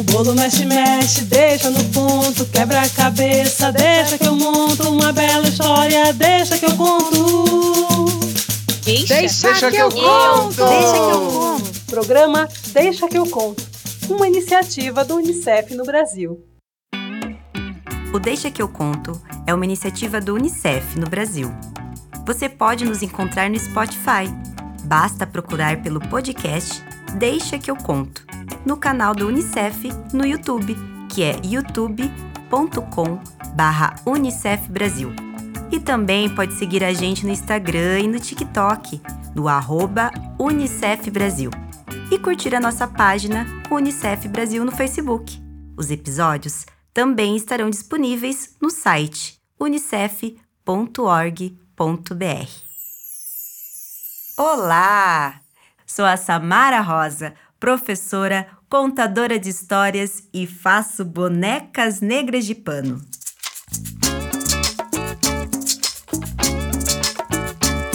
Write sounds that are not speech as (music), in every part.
O bolo mexe, mexe, deixa no ponto, quebra a cabeça, deixa que eu monto uma bela história, deixa que eu conto. Deixa, Deixa, deixa que, eu conto. Deixa que eu conto. Programa Deixa que eu conto, uma iniciativa do UNICEF no Brasil. O Deixa que eu conto é uma iniciativa do UNICEF no Brasil. Você pode nos encontrar no Spotify. Basta procurar pelo podcast Deixa que eu conto no canal do UNICEF no YouTube, que é youtube.com/unicef Brasil. E também pode seguir a gente no Instagram e no TikTok, no arroba Unicef Brasil. E curtir a nossa página Unicef Brasil no Facebook. Os episódios também estarão disponíveis no site unicef.org.br. Olá! Sou a Samara Rosa, professora, contadora de histórias e faço bonecas negras de pano.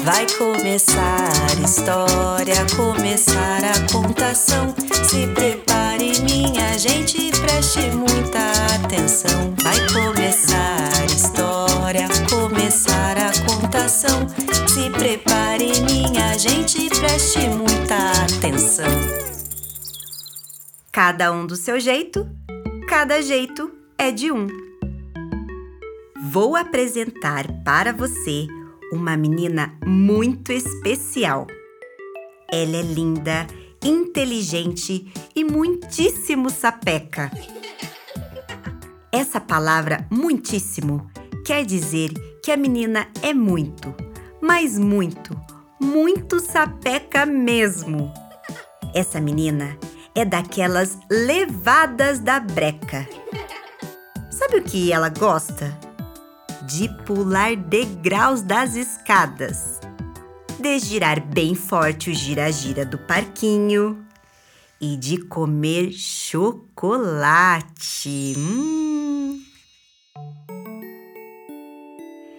Vai começar a história, começar a contação. Se prepare, minha gente, preste muita atenção. Cada um do seu jeito, cada jeito é de um. Vou apresentar para você uma menina muito especial. Ela é linda, inteligente e muitíssimo sapeca. Essa palavra muitíssimo quer dizer que a menina é muito, mas muito, muito sapeca mesmo. Essa menina é daquelas levadas da breca. Sabe o que ela gosta? De pular degraus das escadas, de girar bem forte o gira-gira do parquinho e de comer chocolate. Hum.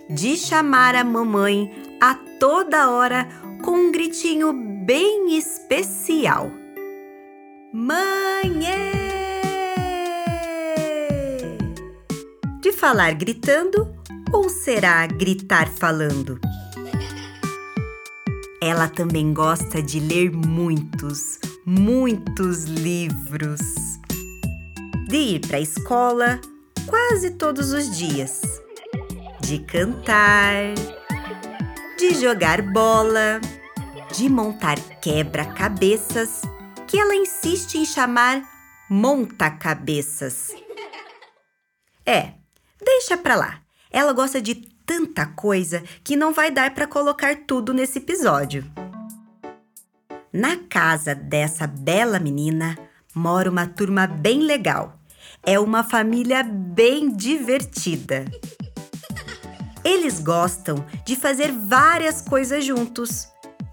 De chamar a mamãe a toda hora com um gritinho bem especial. Mãe! De falar gritando ou será gritar falando? Ela também gosta de ler muitos, muitos livros. De ir para a escola quase todos os dias. De cantar. De jogar bola. De montar quebra-cabeças que ela insiste em chamar monta-cabeças. (laughs) É, deixa pra lá. Ela gosta de tanta coisa que não vai dar para colocar tudo nesse episódio. Na casa dessa bela menina mora uma turma bem legal. É uma família bem divertida. (laughs) Eles gostam de fazer várias coisas juntos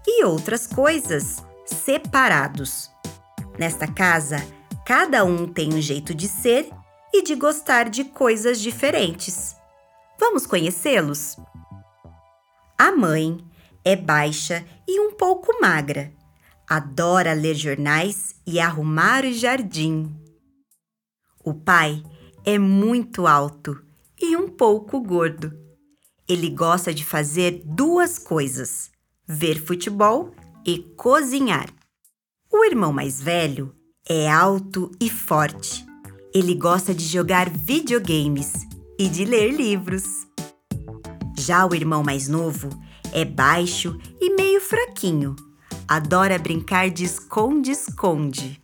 e outras coisas separados. Nesta casa, cada um tem um jeito de ser e de gostar de coisas diferentes. Vamos conhecê-los? A mãe é baixa e um pouco magra. Adora ler jornais e arrumar o jardim. O pai é muito alto e um pouco gordo. Ele gosta de fazer duas coisas: ver futebol e cozinhar. O irmão mais velho é alto e forte. Ele gosta de jogar videogames e de ler livros. Já o irmão mais novo é baixo e meio fraquinho. Adora brincar de esconde-esconde.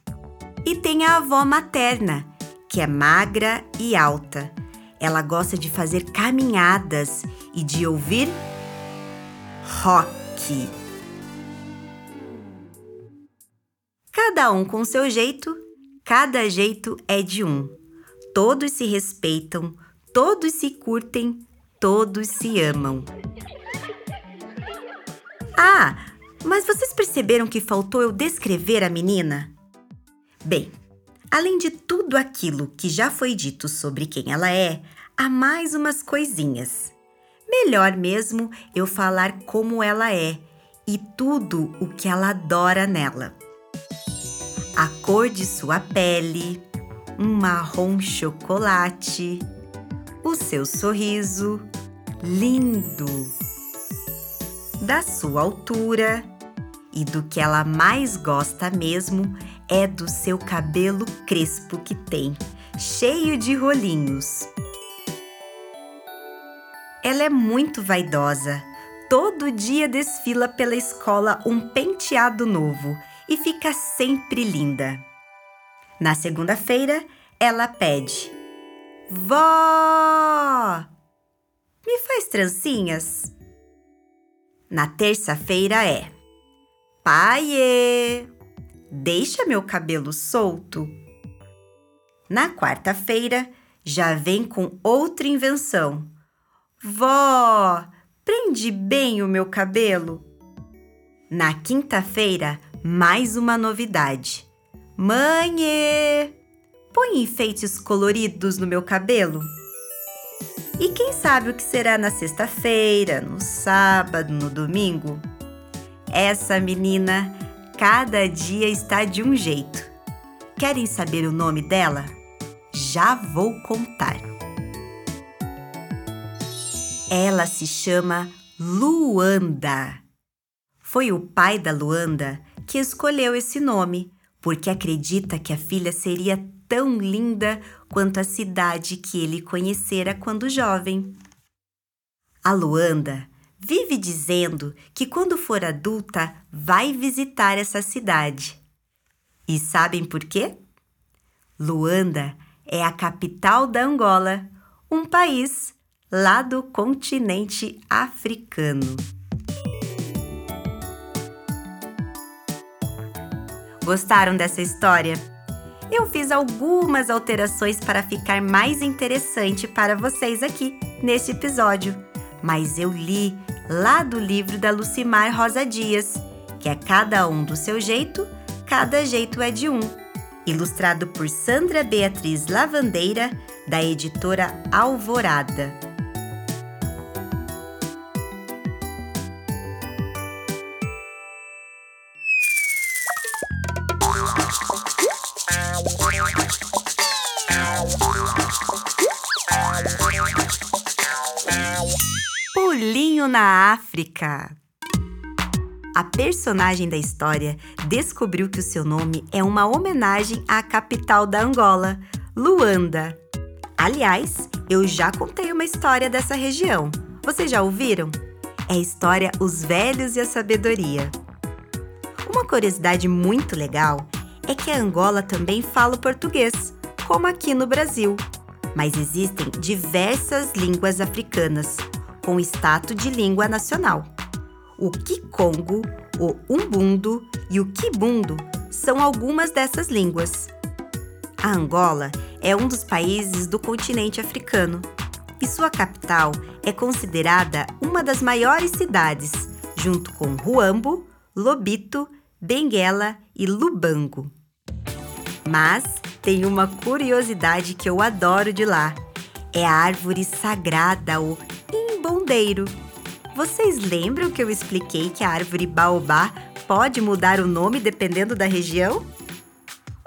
E tem a avó materna, que é magra e alta. Ela gosta de fazer caminhadas e de ouvir rock. Cada um com seu jeito, cada jeito é de um. Todos se respeitam, todos se curtem, todos se amam. Ah, mas vocês perceberam que faltou eu descrever a menina? Bem, além de tudo aquilo que já foi dito sobre quem ela é, há mais umas coisinhas. Melhor mesmo eu falar como ela é e tudo o que ela adora nela. A cor de sua pele, um marrom chocolate, o seu sorriso lindo, da sua altura e do que ela mais gosta mesmo é do seu cabelo crespo que tem, cheio de rolinhos. Ela é muito vaidosa. Todo dia desfila pela escola um penteado novo e fica sempre linda. Na segunda-feira, ela pede: Vó! Me faz trancinhas? Na terça-feira é: Pai, deixa meu cabelo solto. Na quarta-feira, já vem com outra invenção. Vó, prende bem o meu cabelo. Na quinta-feira, mais uma novidade. Mãe, põe enfeites coloridos no meu cabelo. E quem sabe o que será na sexta-feira, no sábado, no domingo? Essa menina, cada dia está de um jeito. Querem saber o nome dela? Já vou contar. Ela se chama Luanda. Foi o pai da Luanda que escolheu esse nome, porque acredita que a filha seria tão linda quanto a cidade que ele conhecera quando jovem. A Luanda vive dizendo que quando for adulta vai visitar essa cidade. E sabem por quê? Luanda é a capital da Angola, um país lá do continente africano. Gostaram dessa história? Eu fiz algumas alterações para ficar mais interessante para vocês aqui neste episódio, mas eu li lá do livro da Lucimar Rosa Dias, que é Cada um do seu jeito, cada jeito é de um, ilustrado por Sandra Beatriz Lavandeira, da editora Alvorada. Pulinho na África. A personagem da história descobriu que o seu nome é uma homenagem à capital da Angola, Luanda. Aliás, eu já contei uma história dessa região. Vocês já ouviram? É a história Os Velhos e a Sabedoria. Uma curiosidade muito legal é que a Angola também fala português, como aqui no Brasil. Mas existem diversas línguas africanas, com status de língua nacional. O Kikongo, o Umbundo e o Kibundo são algumas dessas línguas. A Angola é um dos países do continente africano e sua capital é considerada uma das maiores cidades, junto com Ruambo, Lobito, Benguela e Lubango. Mas tem uma curiosidade que eu adoro de lá. É a árvore sagrada, o imbondeiro. Vocês lembram que eu expliquei que a árvore baobá pode mudar o nome dependendo da região?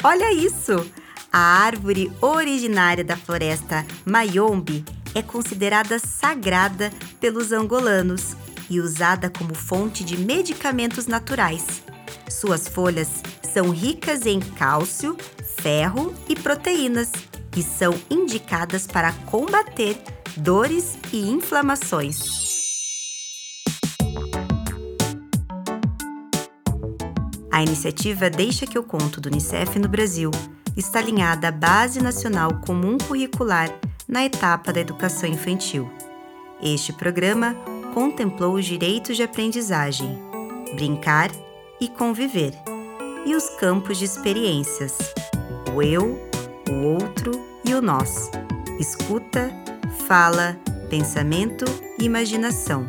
Olha isso! A árvore originária da floresta Mayombe é considerada sagrada pelos angolanos e usada como fonte de medicamentos naturais. Suas folhas são ricas em cálcio, ferro e proteínas e são indicadas para combater dores e inflamações. A iniciativa Deixa que eu conto do Unicef no Brasil está alinhada à Base Nacional Comum Curricular na etapa da educação infantil. Este programa contemplou os direitos de aprendizagem, brincar e conviver, e os campos de experiências, o eu, o outro e o nós, escuta, fala, pensamento e imaginação,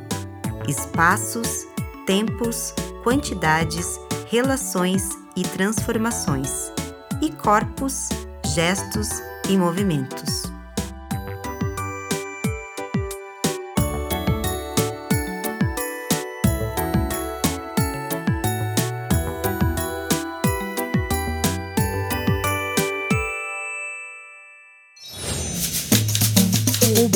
espaços, tempos, quantidades, relações e transformações, e corpos, gestos e movimentos.